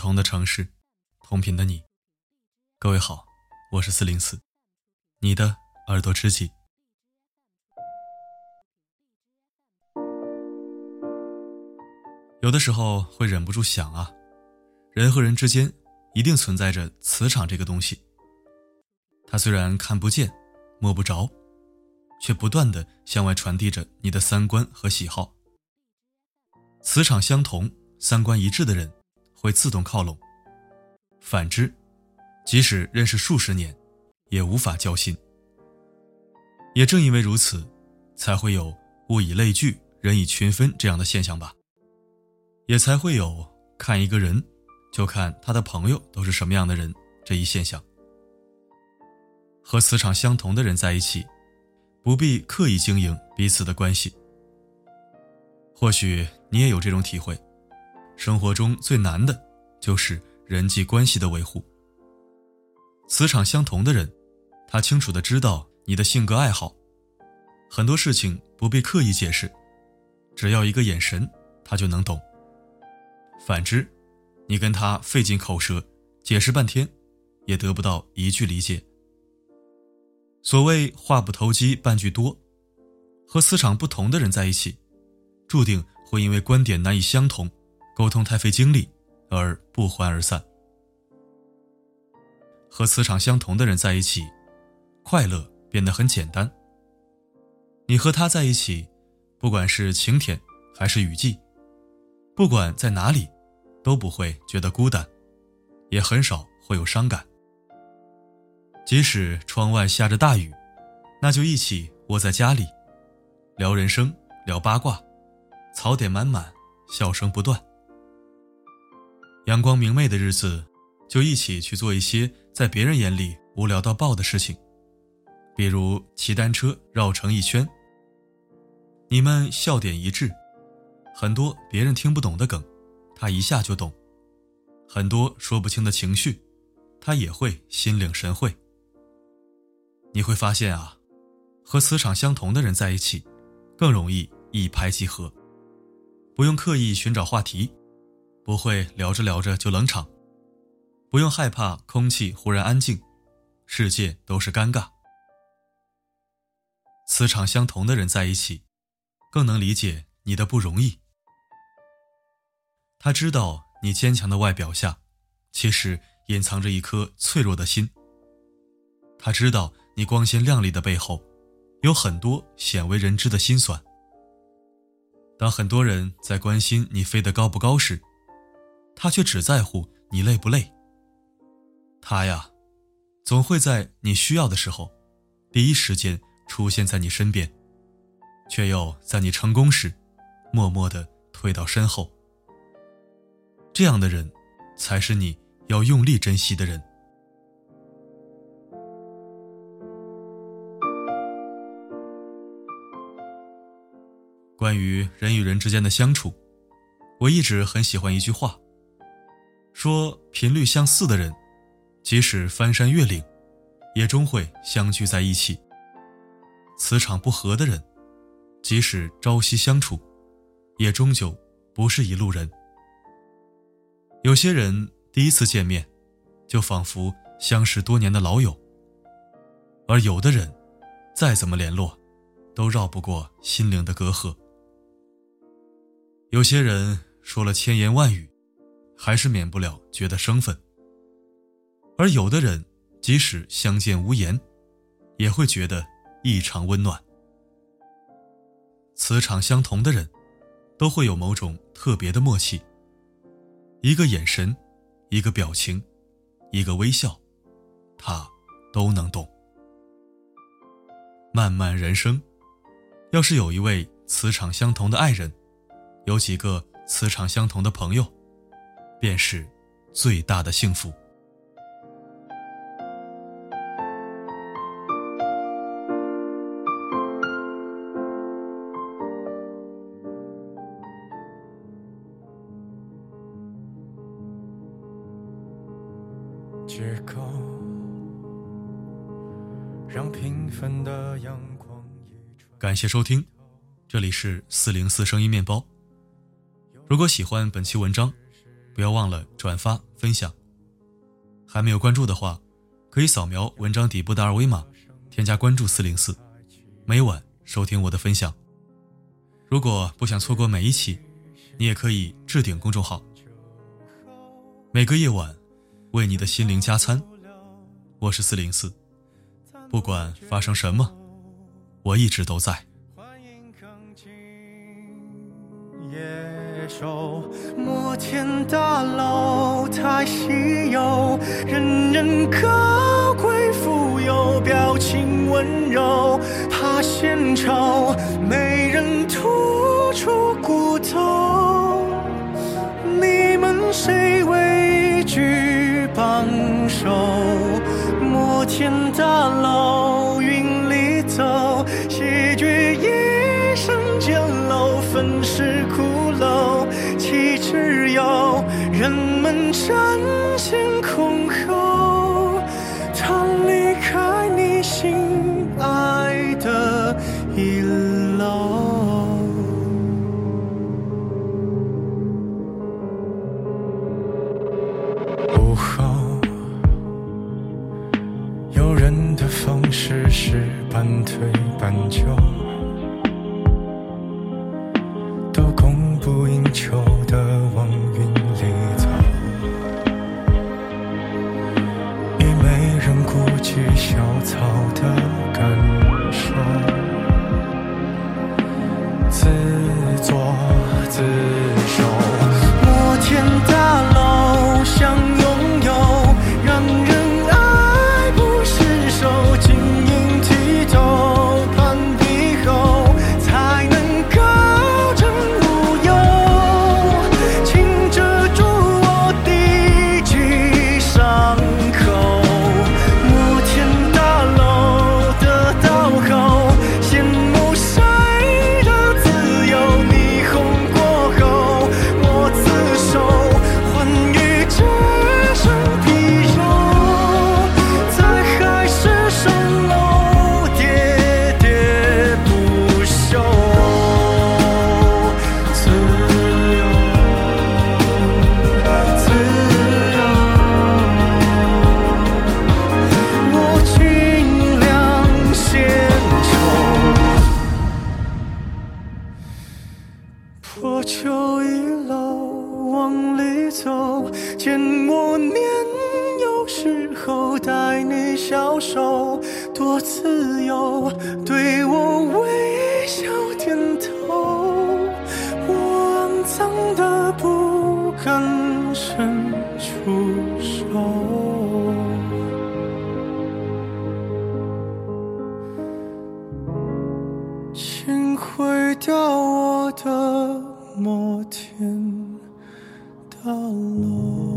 同的城市，同频的你，各位好，我是四零四，你的耳朵知己。有的时候会忍不住想啊，人和人之间一定存在着磁场这个东西。它虽然看不见、摸不着，却不断的向外传递着你的三观和喜好。磁场相同、三观一致的人会自动靠拢；反之，即使认识数十年，也无法交心。也正因为如此，才会有物以类聚、人以群分这样的现象吧。也才会有看一个人，就看他的朋友都是什么样的人这一现象。和磁场相同的人在一起，不必刻意经营彼此的关系。或许你也有这种体会，生活中最难的就是人际关系的维护。磁场相同的人，他清楚的知道你的性格爱好，很多事情不必刻意解释，只要一个眼神，他就能懂。反之，你跟他费尽口舌解释半天，也得不到一句理解。所谓话不投机半句多，和磁场不同的人在一起，注定会因为观点难以相同，沟通太费精力而不欢而散。和磁场相同的人在一起，快乐变得很简单。你和他在一起，不管是晴天还是雨季。不管在哪里，都不会觉得孤单，也很少会有伤感。即使窗外下着大雨，那就一起窝在家里，聊人生，聊八卦，槽点满满，笑声不断。阳光明媚的日子，就一起去做一些在别人眼里无聊到爆的事情，比如骑单车绕城一圈。你们笑点一致。很多别人听不懂的梗，他一下就懂；很多说不清的情绪，他也会心领神会。你会发现啊，和磁场相同的人在一起，更容易一拍即合，不用刻意寻找话题，不会聊着聊着就冷场，不用害怕空气忽然安静，世界都是尴尬。磁场相同的人在一起，更能理解你的不容易。他知道你坚强的外表下，其实隐藏着一颗脆弱的心。他知道你光鲜亮丽的背后，有很多鲜为人知的心酸。当很多人在关心你飞得高不高时，他却只在乎你累不累。他呀，总会在你需要的时候，第一时间出现在你身边，却又在你成功时，默默的退到身后。这样的人，才是你要用力珍惜的人。关于人与人之间的相处，我一直很喜欢一句话，说频率相似的人，即使翻山越岭，也终会相聚在一起；磁场不合的人，即使朝夕相处，也终究不是一路人。有些人第一次见面，就仿佛相识多年的老友；而有的人，再怎么联络，都绕不过心灵的隔阂。有些人说了千言万语，还是免不了觉得生分；而有的人，即使相见无言，也会觉得异常温暖。磁场相同的人，都会有某种特别的默契。一个眼神，一个表情，一个微笑，他都能懂。漫漫人生，要是有一位磁场相同的爱人，有几个磁场相同的朋友，便是最大的幸福。让平凡的阳光感谢收听，这里是四零四声音面包。如果喜欢本期文章，不要忘了转发分享。还没有关注的话，可以扫描文章底部的二维码，添加关注四零四，每晚收听我的分享。如果不想错过每一期，你也可以置顶公众号。每个夜晚，为你的心灵加餐。我是四零四，不管发生什么，我一直都在。手摩天大楼太稀有，人人高贵富有，表情温柔，怕献丑，没人吐出骨头。你们谁位居榜首？摩天大楼们争先恐后，他离开你心爱的一楼。午后，有人的方式是半推半就。丑。破旧一楼往里走，见我年幼时候带你小手，多自由，对我微笑点头。我肮脏的不敢伸出 Oh, hollow.